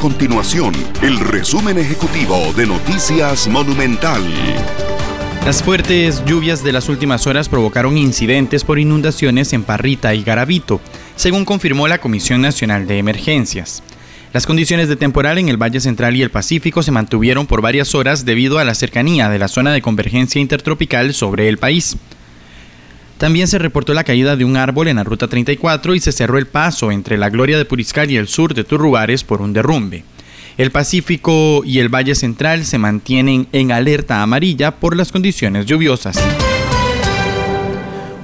continuación el resumen ejecutivo de Noticias Monumental. Las fuertes lluvias de las últimas horas provocaron incidentes por inundaciones en Parrita y Garavito, según confirmó la Comisión Nacional de Emergencias. Las condiciones de temporal en el Valle Central y el Pacífico se mantuvieron por varias horas debido a la cercanía de la zona de convergencia intertropical sobre el país. También se reportó la caída de un árbol en la ruta 34 y se cerró el paso entre la Gloria de Puriscal y el sur de Turrubares por un derrumbe. El Pacífico y el Valle Central se mantienen en alerta amarilla por las condiciones lluviosas.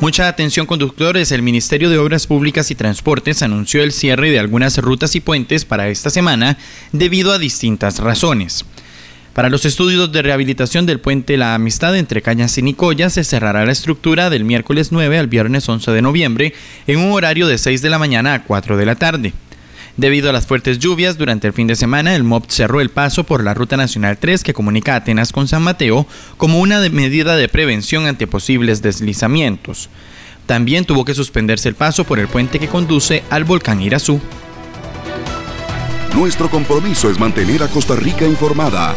Mucha atención conductores, el Ministerio de Obras Públicas y Transportes anunció el cierre de algunas rutas y puentes para esta semana debido a distintas razones. Para los estudios de rehabilitación del puente La Amistad entre Cañas y Nicoya se cerrará la estructura del miércoles 9 al viernes 11 de noviembre en un horario de 6 de la mañana a 4 de la tarde. Debido a las fuertes lluvias durante el fin de semana, el MOB cerró el paso por la Ruta Nacional 3 que comunica Atenas con San Mateo como una medida de prevención ante posibles deslizamientos. También tuvo que suspenderse el paso por el puente que conduce al volcán Irazú. Nuestro compromiso es mantener a Costa Rica informada.